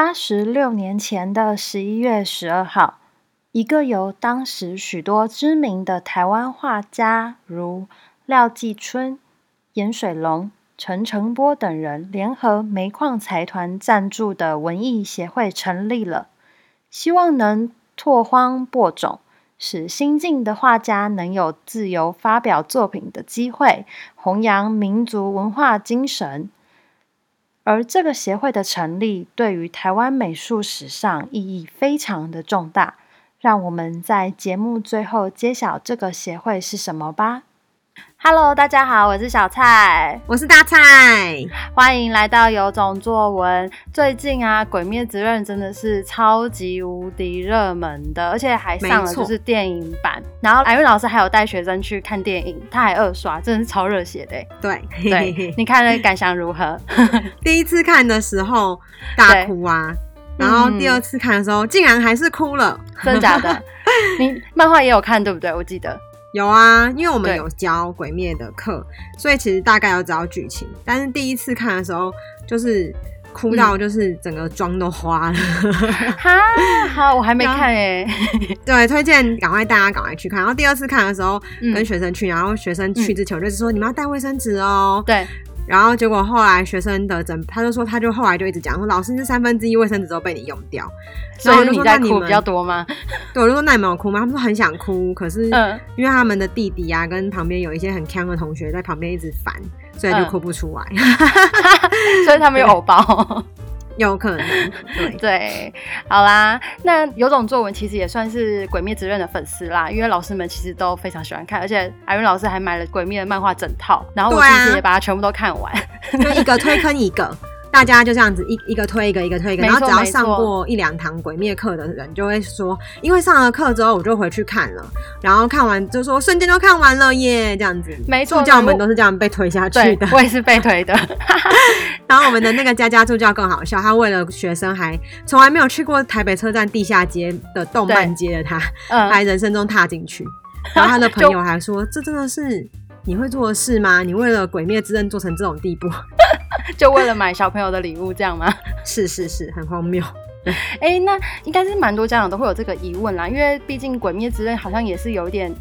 八十六年前的十一月十二号，一个由当时许多知名的台湾画家，如廖继春、颜水龙、陈澄波等人联合煤矿财团赞助的文艺协会成立了，希望能拓荒播种，使新进的画家能有自由发表作品的机会，弘扬民族文化精神。而这个协会的成立，对于台湾美术史上意义非常的重大。让我们在节目最后揭晓这个协会是什么吧。Hello，大家好，我是小蔡，我是大蔡，欢迎来到有种作文。最近啊，《鬼灭之刃》真的是超级无敌热门的，而且还上了就是电影版。然后艾瑞老师还有带学生去看电影，他还二刷，真的是超热血的。对对，你看了感想如何？第一次看的时候大哭啊，然后第二次看的时候竟然还是哭了，真的假的？你漫画也有看对不对？我记得。有啊，因为我们有教鬼灭的课，所以其实大概有知道剧情。但是第一次看的时候，就是哭到就是整个妆都花了。哈、嗯，好，我还没看哎。对，推荐赶快大家赶快去看。然后第二次看的时候，跟学生去，然后学生去之前我就是说、嗯、你们要带卫生纸哦。对。然后结果后来学生的整，他就说他就后来就一直讲说，老师那三分之一卫生纸都被你用掉，所以你在哭比较多吗？对，我就说那你们有哭吗？他们说很想哭，可是因为他们的弟弟啊跟旁边有一些很强的同学在旁边一直烦，所以就哭不出来，嗯、所以他们有偶包。有可能，对对，好啦，那有种作文其实也算是《鬼灭之刃》的粉丝啦，因为老师们其实都非常喜欢看，而且艾韵老师还买了《鬼灭》的漫画整套，然后我其实也把它全部都看完，就一个推坑一个。大家就这样子一一个推一个，一个推一个，然后只要上过一两堂鬼灭课的人就会说，因为上了课之后我就回去看了，然后看完就说瞬间就看完了耶，这样子。没错，助教们都是这样被推下去的。我也是被推的。然后我们的那个家家助教更好笑，他为了学生还从来没有去过台北车站地下街的动漫街的他，嗯，还人生中踏进去。然后他的朋友还说，这真的是你会做的事吗？你为了鬼灭之刃做成这种地步？就为了买小朋友的礼物这样吗？是是是，很荒谬。哎、欸，那应该是蛮多家长都会有这个疑问啦，因为毕竟《鬼灭之刃》好像也是有一点。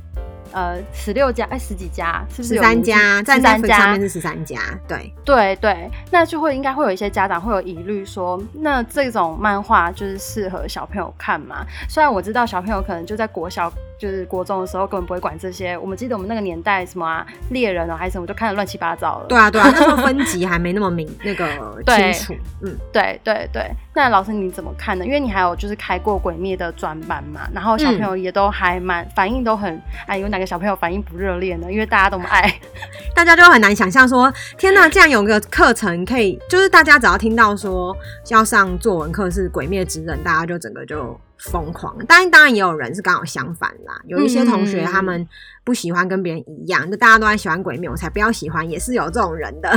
呃，十六家哎，十几家是不是？十三家，在 Netflix 上面是十三家，对对对，那就会应该会有一些家长会有疑虑说，那这种漫画就是适合小朋友看吗？虽然我知道小朋友可能就在国小，就是国中的时候根本不会管这些。我们记得我们那个年代什么啊，猎人哦还是什么，就看的乱七八糟了。对啊对啊，那时候 分级还没那么明那个清楚。嗯，对对对。那老师你怎么看呢？因为你还有就是开过鬼灭的专班嘛，然后小朋友也都还蛮、嗯、反应都很哎，有哪个小朋友反应不热烈呢？因为大家都爱，大家就很难想象说，天哪，竟然有个课程可以，就是大家只要听到说要上作文课是鬼灭之刃，大家就整个就疯狂。当然，当然也有人是刚好相反啦，有一些同学他们不喜欢跟别人一样，就大家都在喜欢鬼灭，我才不要喜欢，也是有这种人的。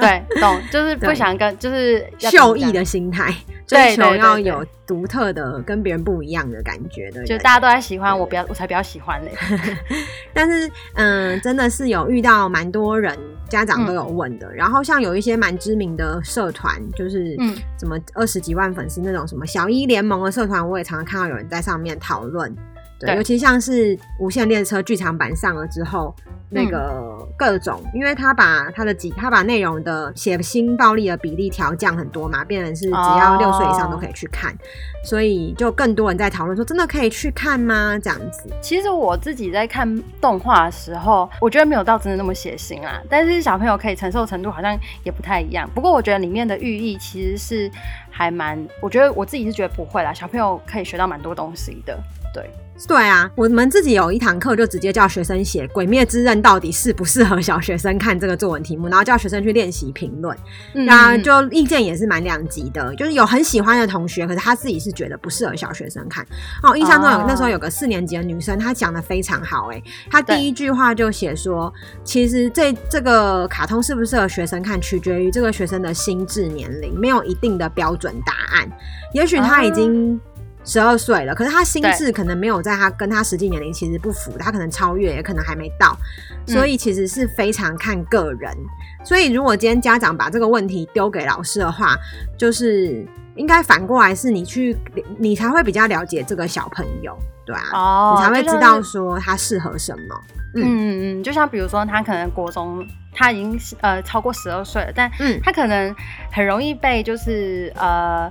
对，懂，就是不想跟，就是秀异的心态。追求要有独特的、跟别人不一样的感觉的，就大家都在喜欢我，不要我才比较喜欢嘞。但是，嗯，真的是有遇到蛮多人，家长都有问的。嗯、然后，像有一些蛮知名的社团，就是嗯，什么二十几万粉丝那种什么小一联盟的社团，我也常常看到有人在上面讨论。对，尤其像是《无限列车》剧场版上了之后。那个各种，因为他把他的几，他把内容的血腥暴力的比例调降很多嘛，变成是只要六岁以上都可以去看，哦，所以就更多人在讨论说，真的可以去看吗？这样子。其实我自己在看动画的时候，我觉得没有到真的那么血腥啊，但是小朋友可以承受程度好像也不太一样。不过我觉得里面的寓意其实是还蛮，我觉得我自己是觉得不会啦，小朋友可以学到蛮多东西的，对。对啊，我们自己有一堂课就直接叫学生写《鬼灭之刃》到底适不适合小学生看这个作文题目，然后叫学生去练习评论，那、嗯、就意见也是蛮两极的，就是有很喜欢的同学，可是他自己是觉得不适合小学生看。哦，印象中有、哦、那时候有个四年级的女生，她讲的非常好，诶，她第一句话就写说，其实这这个卡通适不适合学生看，取决于这个学生的心智年龄，没有一定的标准答案，也许他已经、哦。十二岁了，可是他心智可能没有在他跟他实际年龄其实不符，他可能超越，也可能还没到，所以其实是非常看个人。嗯、所以如果今天家长把这个问题丢给老师的话，就是应该反过来是你去，你才会比较了解这个小朋友，对啊，哦、你才会知道说他适合什么。嗯嗯嗯，就像比如说他可能国中他已经呃超过十二岁了，但他可能很容易被就是呃。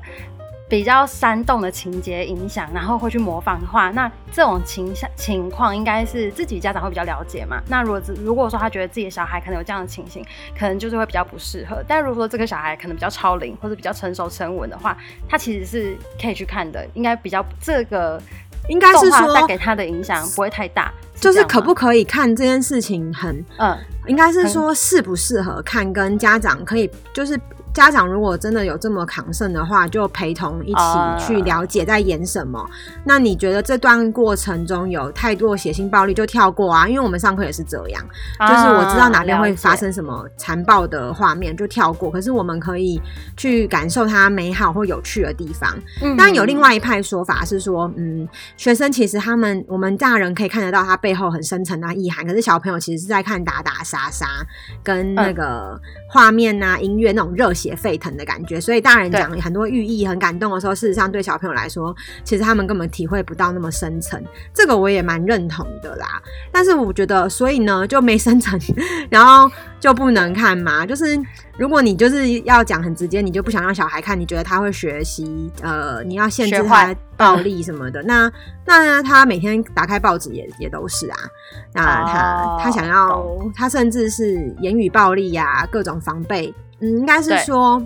比较煽动的情节影响，然后会去模仿的话，那这种情情况应该是自己家长会比较了解嘛。那如果如果说他觉得自己的小孩可能有这样的情形，可能就是会比较不适合。但如果说这个小孩可能比较超龄或者比较成熟沉稳的话，他其实是可以去看的。应该比较这个应该是说带给他的影响不会太大，就是可不可以看这件事情很嗯，应该是说适不适合看跟家长可以就是。家长如果真的有这么抗盛的话，就陪同一起去了解在演什么。Uh, 那你觉得这段过程中有太多血腥暴力，就跳过啊？因为我们上课也是这样，uh, 就是我知道哪边会发生什么残暴的画面，就跳过。可是我们可以去感受它美好或有趣的地方。当然有另外一派说法是说，嗯，学生其实他们我们大人可以看得到他背后很深层的意涵，可是小朋友其实是在看打打杀杀跟那个画面啊、音乐那种热血。也沸腾的感觉，所以大人讲很多寓意很感动的时候，事实上对小朋友来说，其实他们根本体会不到那么深层。这个我也蛮认同的啦。但是我觉得，所以呢就没深层，然后就不能看嘛。就是如果你就是要讲很直接，你就不想让小孩看，你觉得他会学习，呃，你要限制他暴力什么的，那那他每天打开报纸也也都是啊。那他、oh, 他想要，他甚至是言语暴力呀、啊，各种防备。嗯，应该是说，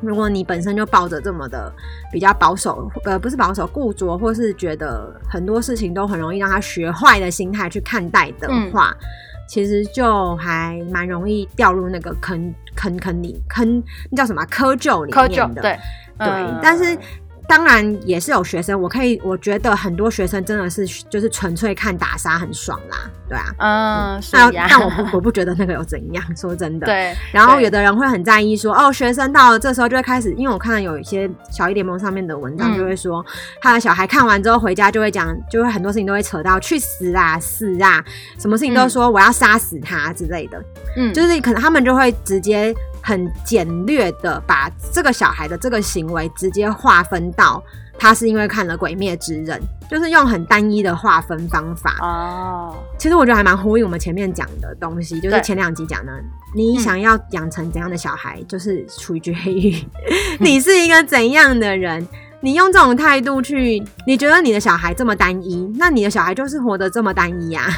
如果你本身就抱着这么的比较保守，呃，不是保守，固着，或是觉得很多事情都很容易让他学坏的心态去看待的话，嗯、其实就还蛮容易掉入那个坑坑坑里坑，那叫什么窠臼里面的，对，对，嗯、但是。当然也是有学生，我可以，我觉得很多学生真的是就是纯粹看打杀很爽啦，对啊，嗯，但但我不我不觉得那个有怎样，说真的，对。然后有的人会很在意说，哦，学生到了这时候就会开始，因为我看到有一些小一联盟上面的文章就会说，他的小孩看完之后回家就会讲，就会很多事情都会扯到去死啊死啊，什么事情都说我要杀死他之类的，嗯，就是可能他们就会直接。很简略的把这个小孩的这个行为直接划分到他是因为看了《鬼灭之刃》，就是用很单一的划分方法。哦，其实我觉得还蛮呼应我们前面讲的东西，就是前两集讲的，你想要养成怎样的小孩，就是出一句黑语，你是一个怎样的人，你用这种态度去，你觉得你的小孩这么单一，那你的小孩就是活得这么单一呀？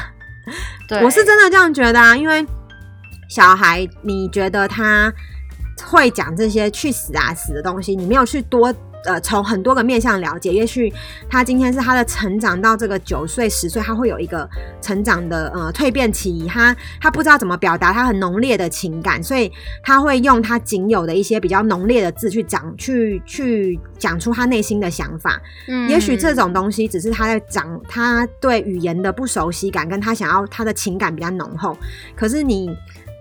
对，我是真的这样觉得啊，因为。小孩，你觉得他会讲这些去死啊死的东西？你没有去多呃从很多个面向了解，也许他今天是他的成长到这个九岁十岁，他会有一个成长的呃蜕变期，他他不知道怎么表达他很浓烈的情感，所以他会用他仅有的一些比较浓烈的字去讲，去去讲出他内心的想法。嗯，也许这种东西只是他在讲他对语言的不熟悉感，跟他想要他的情感比较浓厚，可是你。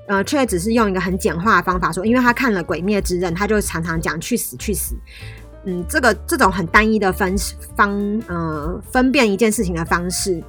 呃，却只是用一个很简化的方法说，因为他看了《鬼灭之刃》，他就常常讲“去死，去死”。嗯，这个这种很单一的分方，呃，分辨一件事情的方式，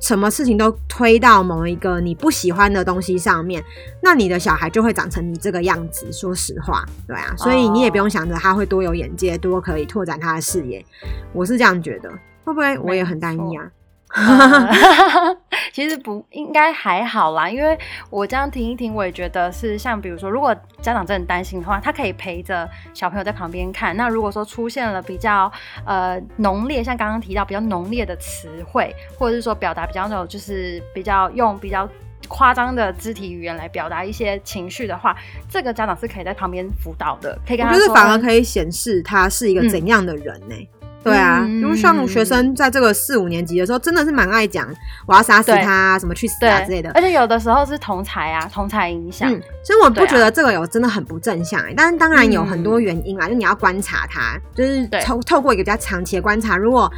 什么事情都推到某一个你不喜欢的东西上面，那你的小孩就会长成你这个样子。说实话，对啊，所以你也不用想着他会多有眼界，多可以拓展他的视野。我是这样觉得，会不会我也很单一啊？嗯、其实不应该还好啦，因为我这样听一听，我也觉得是像比如说，如果家长真的担心的话，他可以陪着小朋友在旁边看。那如果说出现了比较呃浓烈，像刚刚提到比较浓烈的词汇，或者是说表达比较那种就是比较用比较夸张的肢体语言来表达一些情绪的话，这个家长是可以在旁边辅导的，可以跟他说，就是反而可以显示他是一个怎样的人呢、欸？嗯对啊，因为像学生在这个四五年级的时候，真的是蛮爱讲我要杀死他，对什么去死啊之类的。而且有的时候是同才啊，同才影响。嗯，所以我不觉得这个有真的很不正向。但是当然有很多原因啦，嗯、就你要观察他，就是透透过一个比较长期的观察，如果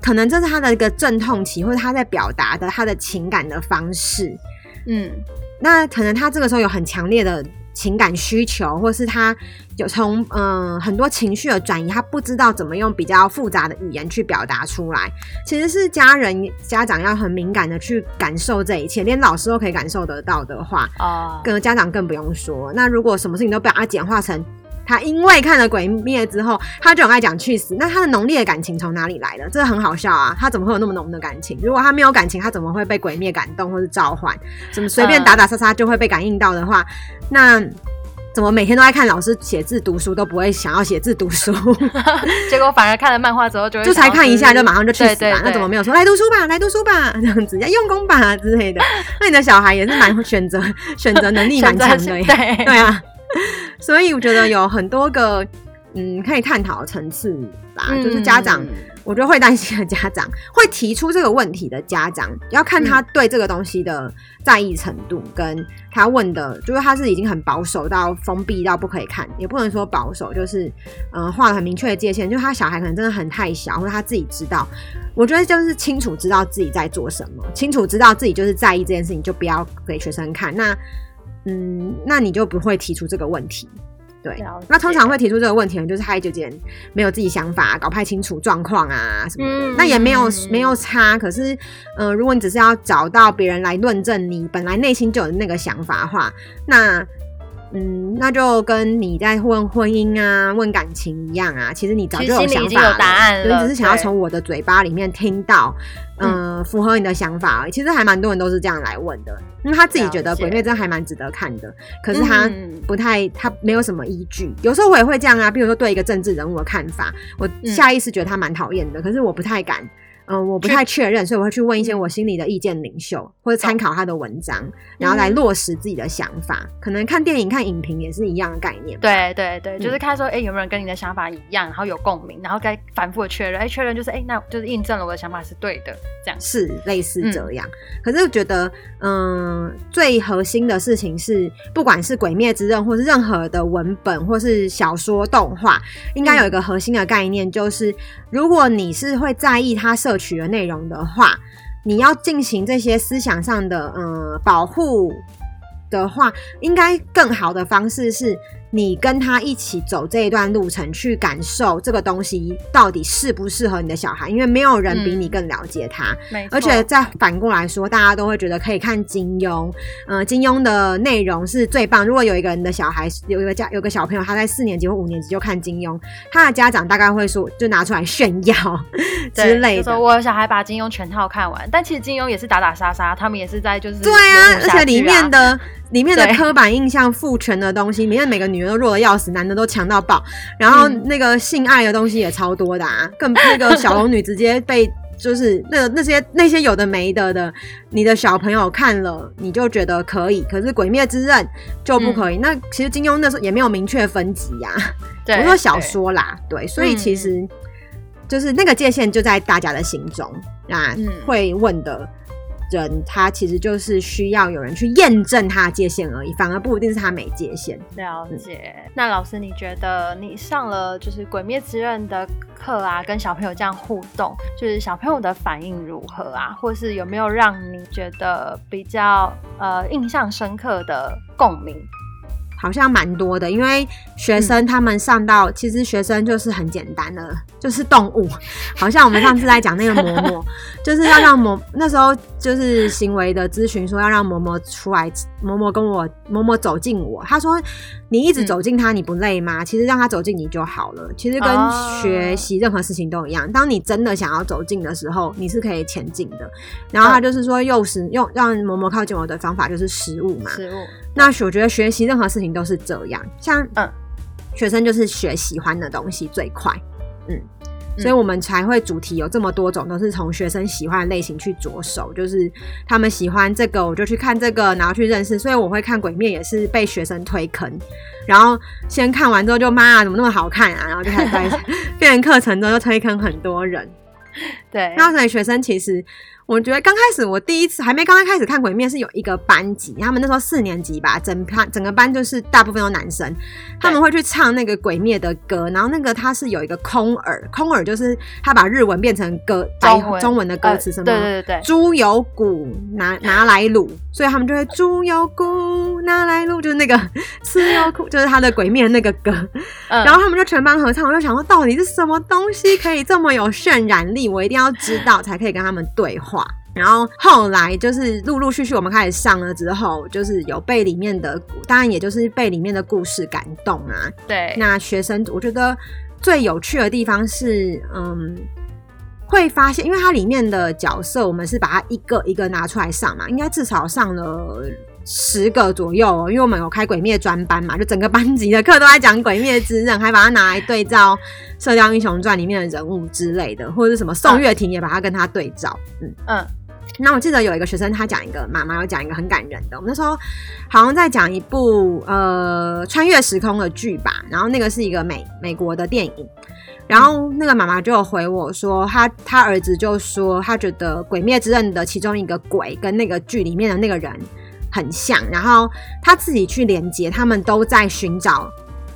可能这是他的一个阵痛期，或者他在表达的他的情感的方式，嗯，那可能他这个时候有很强烈的。情感需求，或是他有从嗯、呃、很多情绪的转移，他不知道怎么用比较复杂的语言去表达出来。其实是家人家长要很敏感的去感受这一切，连老师都可以感受得到的话，哦，跟家长更不用说。那如果什么事情都被他简化成他因为看了《鬼灭》之后，他就很爱讲去死。那他的浓烈的感情从哪里来的？这个很好笑啊！他怎么会有那么浓的感情？如果他没有感情，他怎么会被鬼灭感动或是召唤？怎么随便打打杀杀就会被感应到的话，呃、那怎么每天都在看老师写字读书都不会想要写字读书？结果反而看了漫画之后就才看一下就马上就去死了？对对对，那怎么没有说来读书吧，来读书吧这样子要用功吧之类的？那你的小孩也是蛮选择选择能力蛮强的，对对啊。所以我觉得有很多个嗯可以探讨的层次吧，嗯、就是家长，我觉得会担心的家长，会提出这个问题的家长，要看他对这个东西的在意程度，跟他问的，就是他是已经很保守到封闭到不可以看，也不能说保守，就是嗯画了很明确的界限，就是他小孩可能真的很太小，或者他自己知道，我觉得就是清楚知道自己在做什么，清楚知道自己就是在意这件事情，就不要给学生看。那。嗯，那你就不会提出这个问题，对。那通常会提出这个问题的，就是他有点没有自己想法，搞不太清楚状况啊什么的。嗯、那也没有没有差，可是，嗯、呃，如果你只是要找到别人来论证你本来内心就有那个想法的话，那。嗯，那就跟你在问婚姻啊、问感情一样啊。其实你早就有想法了，你只是想要从我的嘴巴里面听到，嗯、呃，符合你的想法。其实还蛮多人都是这样来问的，因为他自己觉得《鬼灭》真的还蛮值得看的，可是他不太，他没有什么依据。有时候我也会这样啊，比如说对一个政治人物的看法，我下意识觉得他蛮讨厌的，可是我不太敢。嗯、呃，我不太确认，所以我会去问一些我心里的意见领袖，或者参考他的文章，嗯、然后来落实自己的想法。嗯、可能看电影、看影评也是一样的概念。对对对，就是看说，哎、欸，有没有人跟你的想法一样，然后有共鸣，然后该反复的确认，哎、欸，确认就是，哎、欸，那就是印证了我的想法是对的，这样是类似这样。嗯、可是我觉得，嗯、呃，最核心的事情是，不管是《鬼灭之刃》或是任何的文本，或是小说、动画，应该有一个核心的概念，就是如果你是会在意它摄取的内容的话，你要进行这些思想上的嗯保护的话，应该更好的方式是。你跟他一起走这一段路程，去感受这个东西到底适不适合你的小孩，因为没有人比你更了解他。嗯、而且再反过来说，大家都会觉得可以看金庸，嗯、呃，金庸的内容是最棒。如果有一个人的小孩，有一个家，有个小朋友，他在四年级或五年级就看金庸，他的家长大概会说，就拿出来炫耀之类的。就说我小孩把金庸全套看完，但其实金庸也是打打杀杀，他们也是在就是对啊，而且里面的。里面的刻板印象、父权的东西，里面每个女人都弱的要死，男的都强到爆，然后那个性爱的东西也超多的啊，更 那个小龙女直接被就是那那些那些有的没的的，你的小朋友看了你就觉得可以，可是《鬼灭之刃》就不可以。嗯、那其实金庸那时候也没有明确分级呀、啊，对，我说小说啦，对，对，所以其实就是那个界限就在大家的心中啊，会问的。人他其实就是需要有人去验证他的界限而已，反而不一定是他没界限。了解。嗯、那老师，你觉得你上了就是《鬼灭之刃》的课啊，跟小朋友这样互动，就是小朋友的反应如何啊？或是有没有让你觉得比较呃印象深刻的共鸣？好像蛮多的，因为学生他们上到，嗯、其实学生就是很简单的，就是动物。好像我们上次在讲那个嬷嬷，就是要让嬷那时候就是行为的咨询，说要让嬷嬷出来，嬷嬷跟我嬷嬷走近我，他说。你一直走近他，你不累吗？嗯、其实让他走近你就好了。其实跟学习任何事情都一样，哦、当你真的想要走近的时候，你是可以前进的。然后他就是说，诱使用让嬷嬷靠近我的方法就是食物嘛。食物。那我觉得学习任何事情都是这样，像嗯，学生就是学喜欢的东西最快，嗯。所以我们才会主题有这么多种，都是从学生喜欢的类型去着手，就是他们喜欢这个，我就去看这个，然后去认识。所以我会看《鬼灭》也是被学生推坑，然后先看完之后就妈啊，怎么那么好看啊？然后就开始在 变成课程之后就推坑很多人。对，那所以学生其实。我觉得刚开始我第一次还没刚刚开始看鬼灭是有一个班级，他们那时候四年级吧，整班整个班就是大部分都男生，他们会去唱那个鬼灭的歌，然后那个他是有一个空耳，空耳就是他把日文变成歌中文中文的歌词什么，对对对，猪油骨拿拿来卤，所以他们就会猪油骨拿来卤，就是那个吃油骨，就是他的鬼灭那个歌，然后他们就全班合唱，我就想说到底是什么东西可以这么有渲染力，我一定要知道才可以跟他们对话。然后后来就是陆陆续续我们开始上了之后，就是有被里面的，当然也就是被里面的故事感动啊。对，那学生我觉得最有趣的地方是，嗯，会发现，因为它里面的角色，我们是把它一个一个拿出来上嘛，应该至少上了。十个左右，因为我们有开鬼灭专班嘛，就整个班级的课都在讲鬼灭之刃，还把它拿来对照《射雕英雄传》里面的人物之类的，或者是什么宋岳庭也把它跟他对照。嗯嗯，那我记得有一个学生他讲一个妈妈有讲一个很感人的，我们那时候好像在讲一部呃穿越时空的剧吧，然后那个是一个美美国的电影，然后那个妈妈就回我说，他他儿子就说他觉得《鬼灭之刃》的其中一个鬼跟那个剧里面的那个人。很像，然后他自己去连接，他们都在寻找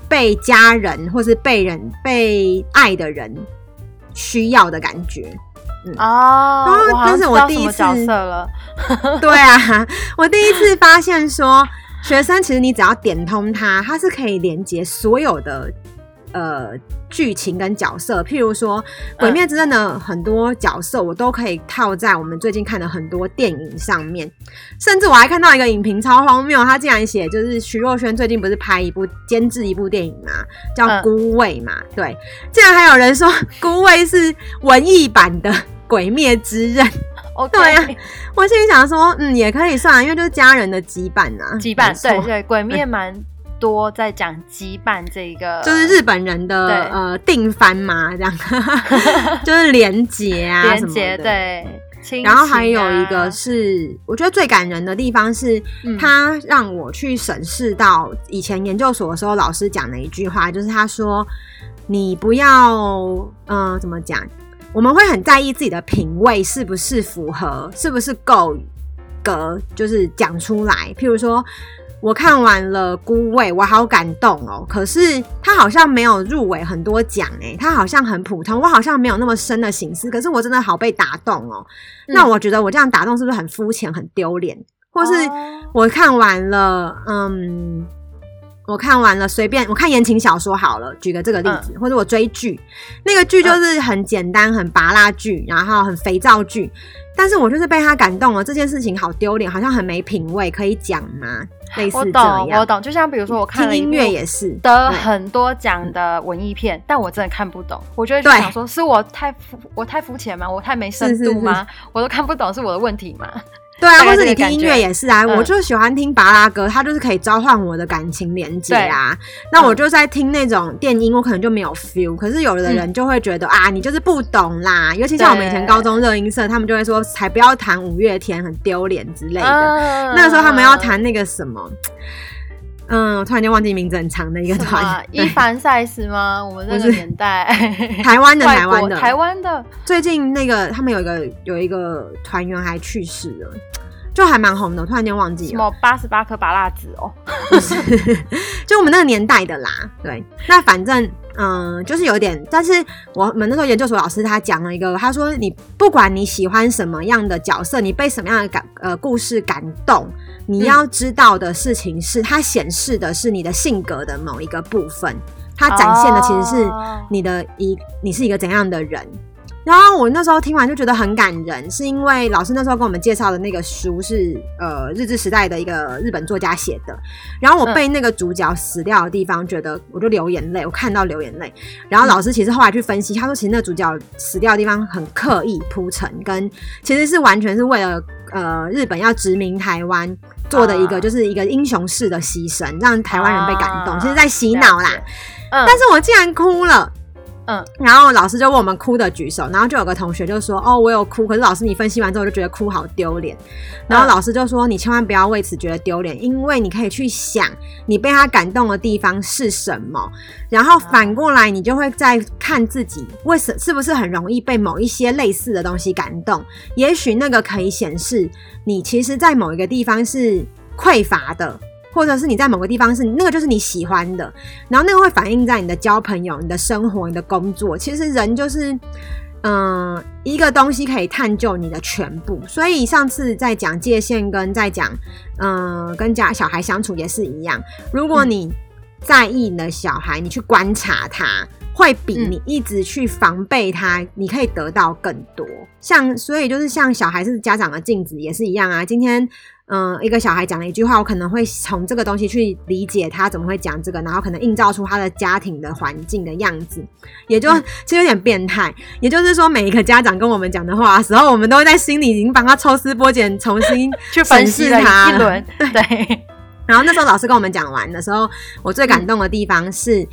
被家人或是被人被爱的人需要的感觉。嗯、哦，然后但是我第一次角色了，对啊，我第一次发现说，学生其实你只要点通它，它是可以连接所有的。呃，剧情跟角色，譬如说《鬼灭之刃》的很多角色，我都可以套在我们最近看的很多电影上面。甚至我还看到一个影评超荒谬，他竟然写就是徐若瑄最近不是拍一部监制一部电影嘛，叫《孤味》嘛，对，竟然还有人说《孤味》是文艺版的《鬼灭之刃》。Okay. 对呀、啊，我心里想说，嗯，也可以算，因为就是家人的羁绊啊，羁绊，对对，鬼灭蛮。多在讲羁绊这个，就是日本人的呃定番嘛，这样 就是连结啊，连结对、啊。然后还有一个是，我觉得最感人的地方是，他让我去审视到以前研究所的时候老师讲的一句话，就是他说：“你不要嗯、呃，怎么讲？我们会很在意自己的品味是不是符合，是不是够格，就是讲出来。譬如说。”我看完了《孤味》，我好感动哦。可是他好像没有入围很多奖诶，他好像很普通。我好像没有那么深的心思，可是我真的好被打动哦。嗯、那我觉得我这样打动是不是很肤浅、很丢脸？或是我看完了，嗯，我看完了，随便我看言情小说好了，举个这个例子，嗯、或者我追剧，那个剧就是很简单、很拔拉剧，然后很肥皂剧。但是我就是被他感动了，这件事情好丢脸，好像很没品味，可以讲吗？类似这样。我懂，我懂。就像比如说，我看了音乐也是得很多奖的文艺片，但我真的看不懂。我觉得就想说，是我太肤我太肤浅吗？我太没深度吗？是是是，我都看不懂，是我的问题吗？对啊，或是你听音乐也是啊，嗯、我就喜欢听巴拉歌，它就是可以召唤我的感情连接啊。那我就在听那种电音，我可能就没有 feel。可是有的人就会觉得、嗯、啊，你就是不懂啦。尤其像我们以前高中热音社，他们就会说，才不要弹五月天，很丢脸之类的。嗯、那个时候他们要弹那个什么，嗯，我突然间忘记名字很长的一个团，伊凡赛斯吗？我们那个年代，台湾的台湾的。台湾的，最近那个他们有一个有一个团员还去世了。就还蛮红的，突然间忘记了。什么八十八颗拔蜡子哦？就我们那个年代的啦。对，那反正嗯，就是有点。但是我们那时候研究所老师他讲了一个，他说你不管你喜欢什么样的角色，你被什么样的感呃故事感动，你要知道的事情是，它显示的是你的性格的某一个部分，它展现的其实是你的一你是一个怎样的人。然后我那时候听完就觉得很感人，是因为老师那时候跟我们介绍的那个书是呃日治时代的一个日本作家写的。然后我被那个主角死掉的地方，觉得我就流眼泪，我看到流眼泪。然后老师其实后来去分析，他说其实那主角死掉的地方很刻意铺陈，跟其实是完全是为了呃日本要殖民台湾做的一个就是一个英雄式的牺牲，让台湾人被感动，其实在洗脑啦。但是我竟然哭了。嗯，然后老师就问我们哭的举手，然后就有个同学就说：“哦，我有哭。”可是老师你分析完之后就觉得哭好丢脸。然后老师就说：“你千万不要为此觉得丢脸，因为你可以去想你被他感动的地方是什么，然后反过来你就会再看自己为什是不是很容易被某一些类似的东西感动。也许那个可以显示你其实在某一个地方是匮乏的。”或者是你在某个地方是那个就是你喜欢的，然后那个会反映在你的交朋友、你的生活、你的工作。其实人就是，嗯、呃，一个东西可以探究你的全部。所以上次在讲界限，跟在讲，嗯、呃，跟家小孩相处也是一样。如果你在意你的小孩，你去观察他。会比你一直去防备他，你可以得到更多。像所以就是像小孩是家长的镜子也是一样啊。今天嗯、呃，一个小孩讲了一句话，我可能会从这个东西去理解他怎么会讲这个，然后可能映照出他的家庭的环境的样子，也就、嗯、其实有点变态。也就是说，每一个家长跟我们讲的话的时候，我们都会在心里已经帮他抽丝剥茧，重新 去分析他一轮。对。然后那时候老师跟我们讲完的时候，我最感动的地方是。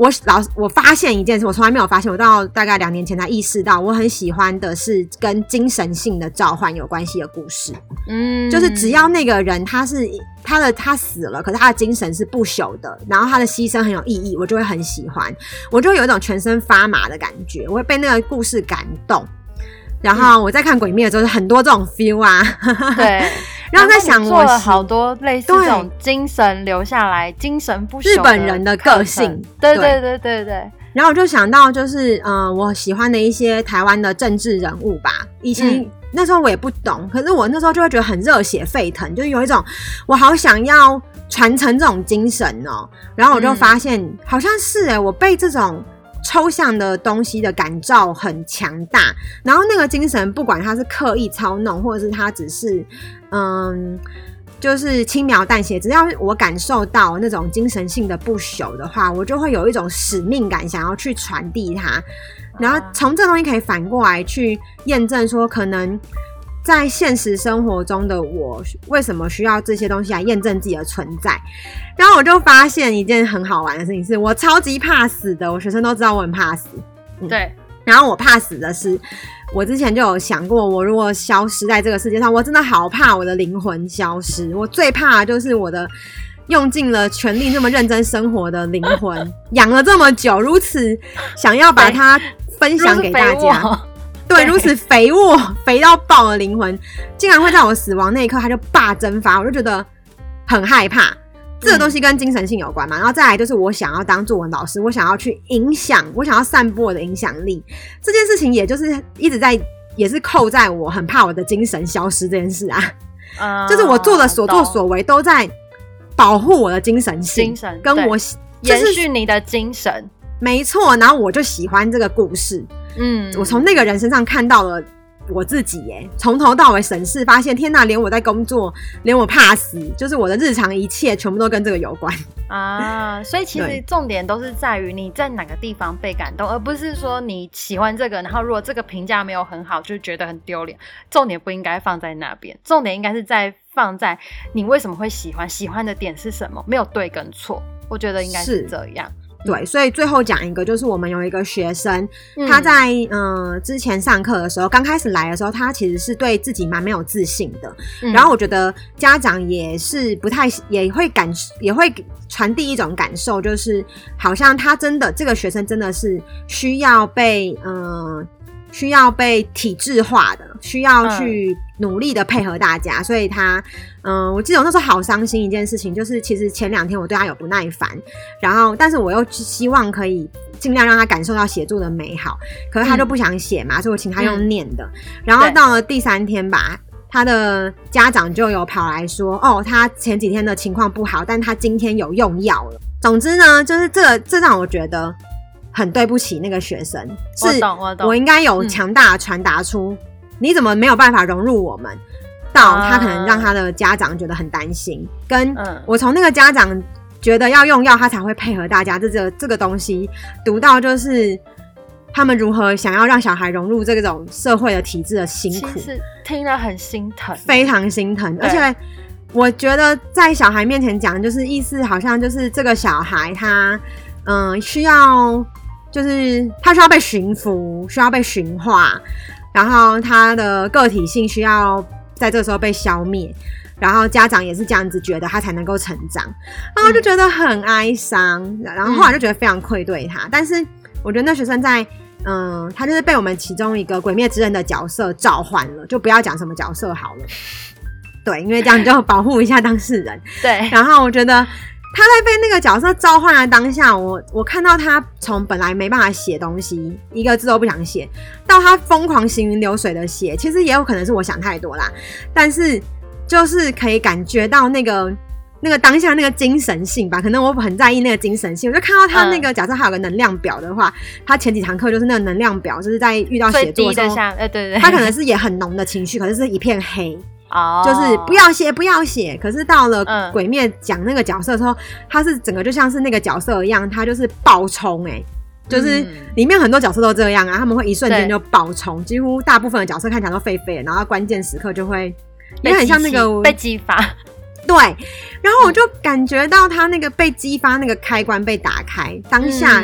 嗯我老我发现一件事，我从来没有发现，我到大概两年前才意识到，我很喜欢的是跟精神性的召唤有关系的故事。嗯，就是只要那个人他是他的他死了，可是他的精神是不朽的，然后他的牺牲很有意义，我就会很喜欢，我就有一种全身发麻的感觉，我会被那个故事感动。然后我在看《鬼灭》的时候，很多这种 feel 啊，对。然后在想，我做了好多类似这种精神留下来、精神不朽日本人的个性，对对对对对。然后我就想到，就是嗯，我喜欢的一些台湾的政治人物吧。以前那时候我也不懂，可是我那时候就会觉得很热血沸腾，就有一种我好想要传承这种精神哦。然后我就发现，好像是诶，我被这种。抽象的东西的感召很强大，然后那个精神，不管他是刻意操弄，或者是他只是，嗯，就是轻描淡写，只要我感受到那种精神性的不朽的话，我就会有一种使命感，想要去传递它。然后从这东西可以反过来去验证说，可能。在现实生活中的我，为什么需要这些东西来验证自己的存在？然后我就发现一件很好玩的事情是，是我超级怕死的。我学生都知道我很怕死，嗯、对。然后我怕死的是，我之前就有想过，我如果消失在这个世界上，我真的好怕我的灵魂消失。我最怕的就是我的用尽了全力那么认真生活的灵魂，养了这么久，如此想要把它分享给大家。对，如此肥沃、肥到爆的灵魂，竟然会在我死亡那一刻，它就霸蒸发，我就觉得很害怕。这个东西跟精神性有关嘛？然后再来就是，我想要当作文老师，我想要去影响，我想要散播我的影响力。这件事情，也就是一直在，也是扣在我很怕我的精神消失这件事啊。嗯，就是我做的所作所为都在保护我的精神性，精神跟我延续你的精神，没错。然后我就喜欢这个故事。嗯，我从那个人身上看到了我自己，耶，从头到尾审视，发现天呐，连我在工作，连我怕死，就是我的日常一切，全部都跟这个有关啊。所以其实重点都是在于你在哪个地方被感动，而不是说你喜欢这个，然后如果这个评价没有很好，就觉得很丢脸。重点不应该放在那边，重点应该是在放在你为什么会喜欢，喜欢的点是什么，没有对跟错。我觉得应该是这样。对，所以最后讲一个，就是我们有一个学生，他在嗯、呃、之前上课的时候，刚开始来的时候，他其实是对自己蛮没有自信的。嗯、然后我觉得家长也是不太也会感也会传递一种感受，就是好像他真的这个学生真的是需要被嗯。呃需要被体制化的，需要去努力的配合大家，嗯、所以他，嗯，我记得我那时候好伤心一件事情，就是其实前两天我对他有不耐烦，然后但是我又希望可以尽量让他感受到写作的美好，可是他就不想写嘛，嗯、所以我请他用念的，嗯、然后到了第三天吧，他的家长就有跑来说，哦，他前几天的情况不好，但他今天有用药了。总之呢，就是这个，这让我觉得。很对不起那个学生，是我应该有强大的传达出，你怎么没有办法融入我们？到他可能让他的家长觉得很担心，跟我从那个家长觉得要用药他才会配合大家，这这这个东西读到就是他们如何想要让小孩融入这种社会的体制的辛苦，听了很心疼，非常心疼。而且我觉得在小孩面前讲，就是意思好像就是这个小孩他嗯需要。就是他需要被驯服，需要被驯化，然后他的个体性需要在这个时候被消灭，然后家长也是这样子觉得，他才能够成长，然后就觉得很哀伤，然后后来就觉得非常愧对他。嗯、但是我觉得那学生在，嗯，他就是被我们其中一个鬼灭之刃的角色召唤了，就不要讲什么角色好了，对，因为这样你就保护一下当事人，对，然后我觉得。他在被那个角色召唤的当下，我我看到他从本来没办法写东西，一个字都不想写，到他疯狂行云流水的写，其实也有可能是我想太多啦。但是就是可以感觉到那个那个当下那个精神性吧，可能我很在意那个精神性，我就看到他那个，嗯、假设他有个能量表的话，他前几堂课就是那个能量表，就是在遇到写作的时候，呃，对对，他可能是也很浓的情绪，可是是一片黑，哦，就是不要写不要写。可是到了鬼灭讲那个角色的时候，他是整个就像是那个角色一样，他就是爆冲，哎，就是里面很多角色都这样啊，他们会一瞬间就爆冲，几乎大部分的角色看起来都废废的，然后关键时刻就会也很像那个被激发。对，然后我就感觉到他那个被激发，那个开关被打开，当下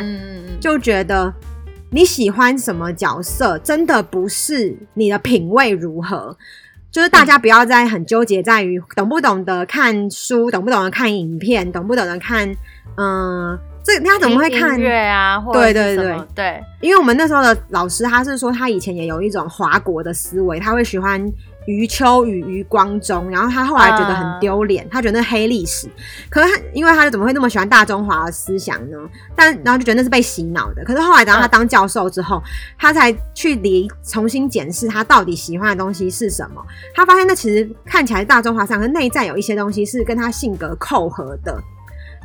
就觉得你喜欢什么角色，真的不是你的品味如何，就是大家不要再很纠结在于懂不懂得看书，懂不懂得看影片，懂不懂得看，嗯，这他怎么会看音乐啊？对对对对，因为我们那时候的老师他是说，他以前也有一种华国的思维，他会喜欢。余秋雨、余光中，然后他后来觉得很丢脸，他觉得那黑历史。可是他，因为他怎么会那么喜欢大中华的思想呢？但然后就觉得那是被洗脑的。可是后来等到他当教授之后，他才去理重新检视他到底喜欢的东西是什么。他发现那其实看起来大中华思想，可内在有一些东西是跟他性格扣合的。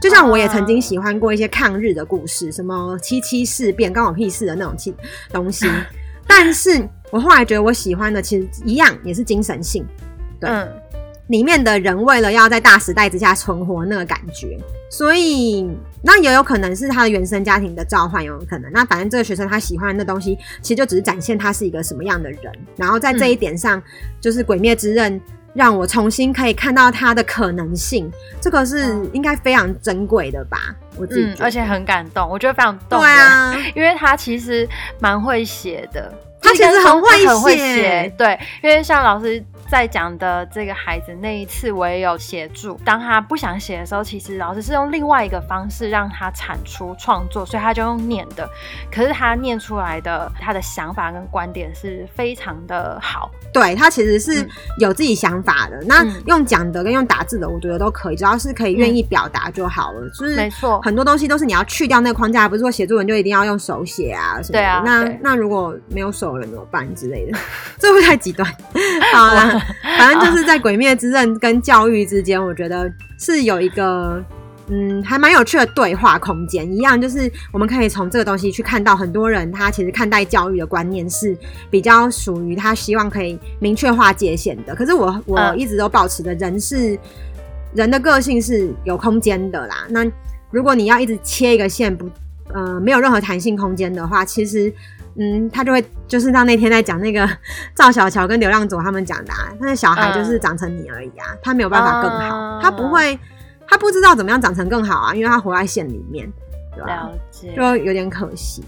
就像我也曾经喜欢过一些抗日的故事，什么七七事变、关我屁事的那种东东西，但是。我后来觉得我喜欢的其实一样，也是精神性，对，嗯、里面的人为了要在大时代之下存活那个感觉，所以那也有可能是他的原生家庭的召唤，有可能。那反正这个学生他喜欢的东西，其实就只是展现他是一个什么样的人。然后在这一点上，嗯、就是《鬼灭之刃》让我重新可以看到它的可能性，这个是应该非常珍贵的吧？我自己、嗯、而且很感动，我觉得非常动。对啊，因为他其实蛮会写的。他其实很会写，对，因为像老师在讲的这个孩子那一次，我也有协助。当他不想写的时候，其实老师是用另外一个方式让他产出创作，所以他就用念的。可是他念出来的他的想法跟观点是非常的好。对，他其实是有自己想法的。嗯、那用讲的跟用打字的，我觉得都可以，只要是可以愿意表达就好了。嗯、就是没错，很多东西都是你要去掉那个框架，不是说写作文就一定要用手写啊什么的。对啊，那那如果没有手了怎么办之类的？这会太极端？好啦，反正就是在《鬼灭之刃》跟教育之间，我觉得是有一个。嗯，还蛮有趣的对话空间，一样就是我们可以从这个东西去看到很多人他其实看待教育的观念是比较属于他希望可以明确化界限的。可是我我一直都保持的人是人的个性是有空间的啦。那如果你要一直切一个线不呃没有任何弹性空间的话，其实嗯他就会就是像那天在讲那个赵小乔跟流浪佐他们讲的，啊，那个小孩就是长成你而已啊，他没有办法更好，他不会。他不知道怎么样长成更好啊，因为他活在线里面，对吧？了解，就有点可惜。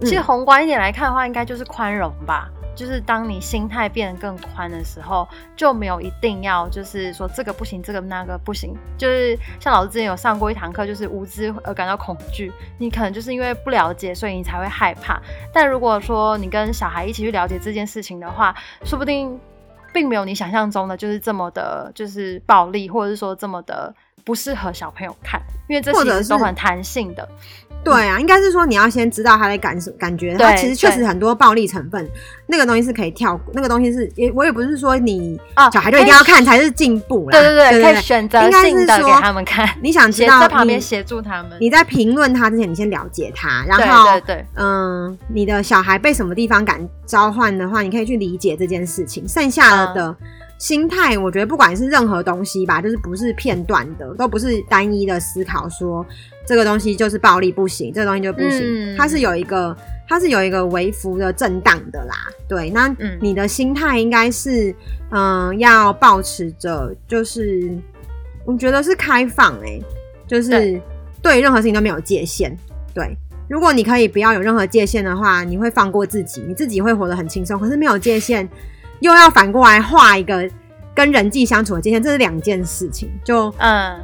其实宏观一点来看的话，应该就是宽容吧。就是当你心态变得更宽的时候，就没有一定要就是说这个不行，这个那个不行。就是像老师之前有上过一堂课，就是无知而感到恐惧。你可能就是因为不了解，所以你才会害怕。但如果说你跟小孩一起去了解这件事情的话，说不定并没有你想象中的就是这么的，就是暴力，或者是说这么的。不适合小朋友看，因为这其实都很弹性的。对啊，应该是说你要先知道他的感受，感觉他其实确实很多暴力成分，那个东西是可以跳过，那个东西是也我也不是说你小孩就一定要看才是进步啦。对对对，可以选择性的给他们看。你想知道在旁边协助他们，你在评论他之前，你先了解他，然后对对嗯，你的小孩被什么地方感召唤的话，你可以去理解这件事情，剩下了的。心态，我觉得不管是任何东西吧，就是不是片段的，都不是单一的思考说这个东西就是暴力不行，这个东西就不行，嗯、它是有一个它是有一个微幅的震荡的啦。对，那你的心态应该是嗯、呃，要保持着，就是我觉得是开放诶、欸，就是对任何事情都没有界限。对，如果你可以不要有任何界限的话，你会放过自己，你自己会活得很轻松。可是没有界限。又要反过来画一个跟人际相处的界限，这是两件事情，就嗯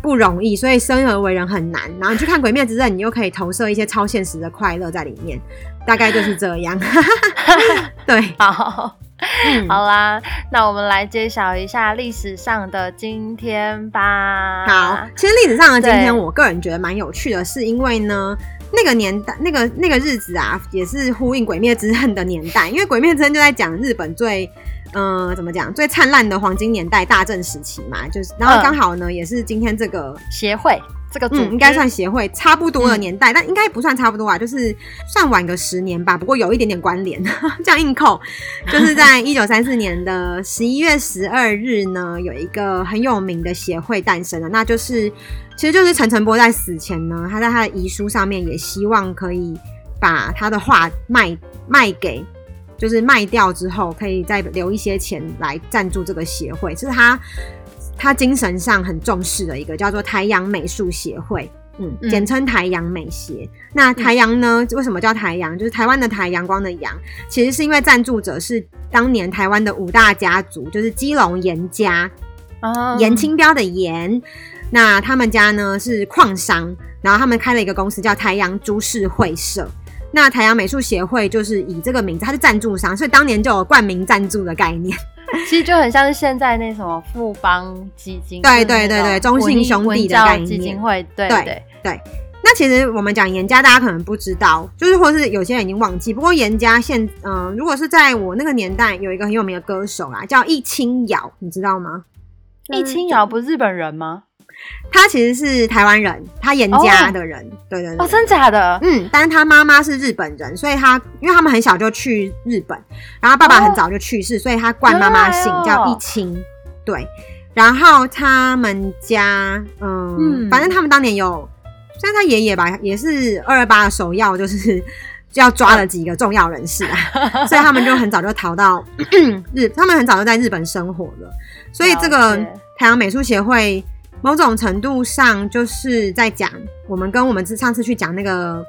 不容易，所以生而为人很难。然后你去看《鬼灭之刃》，你又可以投射一些超现实的快乐在里面，大概就是这样。对，好，嗯、好啦，那我们来揭晓一下历史上的今天吧。好，其实历史上的今天，我个人觉得蛮有趣的，是因为呢。那个年代，那个那个日子啊，也是呼应《鬼灭之刃》的年代，因为《鬼灭之刃》就在讲日本最，嗯、呃，怎么讲，最灿烂的黄金年代，大正时期嘛，就是，然后刚好呢，嗯、也是今天这个协会。这个嗯，应该算协会差不多的年代，嗯、但应该不算差不多啊，就是算晚个十年吧。不过有一点点关联，这样硬扣，就是在 一九三四年的十一月十二日呢，有一个很有名的协会诞生了，那就是其实就是陈澄波在死前呢，他在他的遗书上面也希望可以把他的画卖卖给，就是卖掉之后可以再留一些钱来赞助这个协会，这是他。他精神上很重视的一个叫做台阳美术协会，嗯，简称台阳美协。那台阳呢，为什么叫台阳？就是台湾的台，阳光的阳，其实是因为赞助者是当年台湾的五大家族，就是基隆严家，哦，严清标的严。那他们家呢是矿商，然后他们开了一个公司叫台阳株式会社。那台阳美术协会就是以这个名字，它是赞助商，所以当年就有冠名赞助的概念。其实就很像是现在那什么富邦基金，对对对对，中信兄弟的概念基金会，对对对，对。那其实我们讲严家，大家可能不知道，就是或是有些人已经忘记。不过严家现，嗯、呃，如果是在我那个年代，有一个很有名的歌手啦，叫易清瑶，你知道吗？易清瑶不是日本人吗？他其实是台湾人，他严家的人，哦、对对对，哦，真假的？嗯，但是他妈妈是日本人，所以他因为他们很小就去日本，然后爸爸很早就去世，哦、所以他冠妈妈姓叫一清，对。然后他们家，嗯，嗯反正他们当年有，虽然他爷爷吧，也是二二八的首要，就是就要抓了几个重要人士啊，所以他们就很早就逃到日，他们很早就在日本生活了，所以这个台湾美术协会。某种程度上，就是在讲我们跟我们上次去讲那个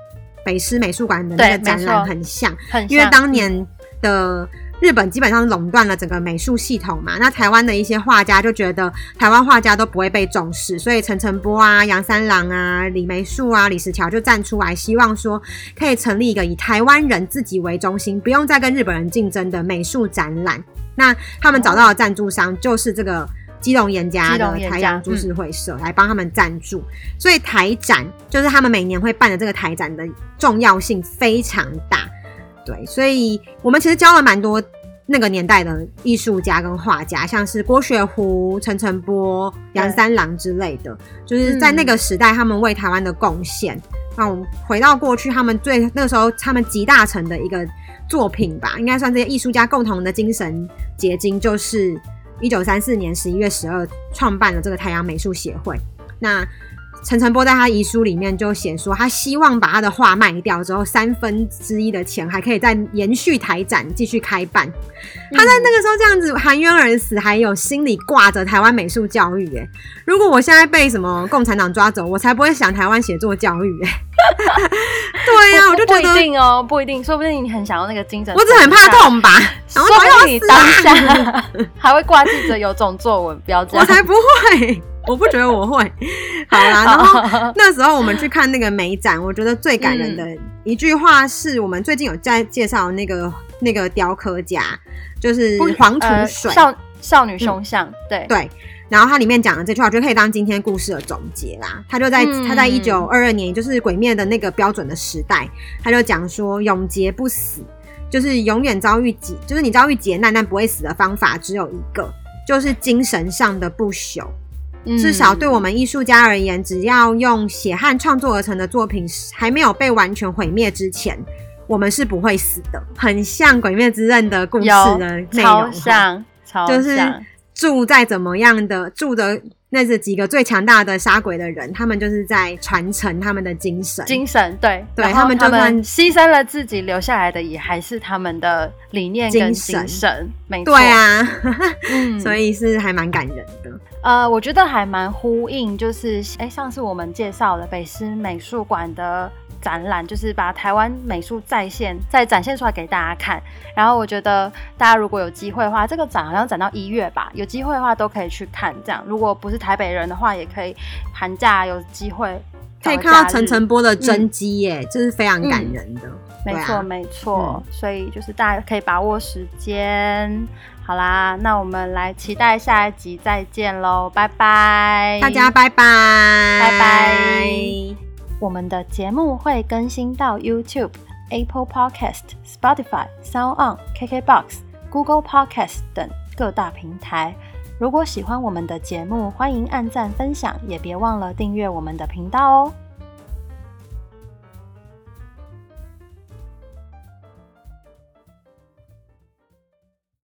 北师美术馆的那个展览很像，很像，因为当年的日本基本上垄断了整个美术系统嘛，那台湾的一些画家就觉得台湾画家都不会被重视，所以陈澄波啊、杨三郎啊、李梅树啊、李石桥就站出来，希望说可以成立一个以台湾人自己为中心，不用再跟日本人竞争的美术展览。那他们找到的赞助商就是这个。基隆颜家的台阳株式会社来帮他们赞助，嗯、所以台展就是他们每年会办的这个台展的重要性非常大。对，所以我们其实教了蛮多那个年代的艺术家跟画家，像是郭雪湖、陈澄波、杨三郎之类的，就是在那个时代他们为台湾的贡献。那、嗯、我们回到过去，他们最那个时候他们集大成的一个作品吧，应该算这些艺术家共同的精神结晶，就是。一九三四年十一月十二，创办了这个太阳美术协会。那陈澄波在他遗书里面就写说，他希望把他的画卖掉之后，三分之一的钱还可以再延续台展，继续开办。嗯、他在那个时候这样子含冤而死，还有心里挂着台湾美术教育。哎，如果我现在被什么共产党抓走，我才不会想台湾写作教育。哎，对呀、啊，我就觉得不一定哦，不一定，说不定你很想要那个精神。我只很怕痛吧，说不定你当下 还会挂记着有种作文，不要这样，我才不会。我不觉得我会，好啦。然后 那时候我们去看那个美展，我觉得最感人的一句话是我们最近有在介绍那个那个雕刻家，就是黄土水、呃、少少女胸像，嗯、对对。然后它里面讲的这句话，我觉得可以当今天故事的总结啦。他就在他在一九二二年，就是鬼灭的那个标准的时代，他就讲说永劫不死，就是永远遭遇劫，就是你遭遇劫难但不会死的方法只有一个，就是精神上的不朽。至少对我们艺术家而言，只要用血汗创作而成的作品还没有被完全毁灭之前，我们是不会死的。很像《鬼灭之刃》的故事的内容，超像，超像，就是住在怎么样的住的。那是几个最强大的杀鬼的人，他们就是在传承他们的精神。精神，对，对，他们就算牺牲了自己，留下来的也还是他们的理念跟精神。对啊，嗯，所以是还蛮感人的。呃，我觉得还蛮呼应，就是哎，上次我们介绍了北师美术馆的。展览就是把台湾美术再现、再展现出来给大家看。然后我觉得大家如果有机会的话，这个展好像展到一月吧，有机会的话都可以去看。这样，如果不是台北人的话，也可以寒假有机会可以看到陈晨波的真迹耶，这、嗯、是非常感人的。没错，没错。所以就是大家可以把握时间。好啦，那我们来期待下一集再见喽，拜拜，大家拜拜，拜拜。我们的节目会更新到 YouTube、Apple Podcast、Spotify、Sound On、KKBox、Google Podcast 等各大平台。如果喜欢我们的节目，欢迎按赞分享，也别忘了订阅我们的频道哦。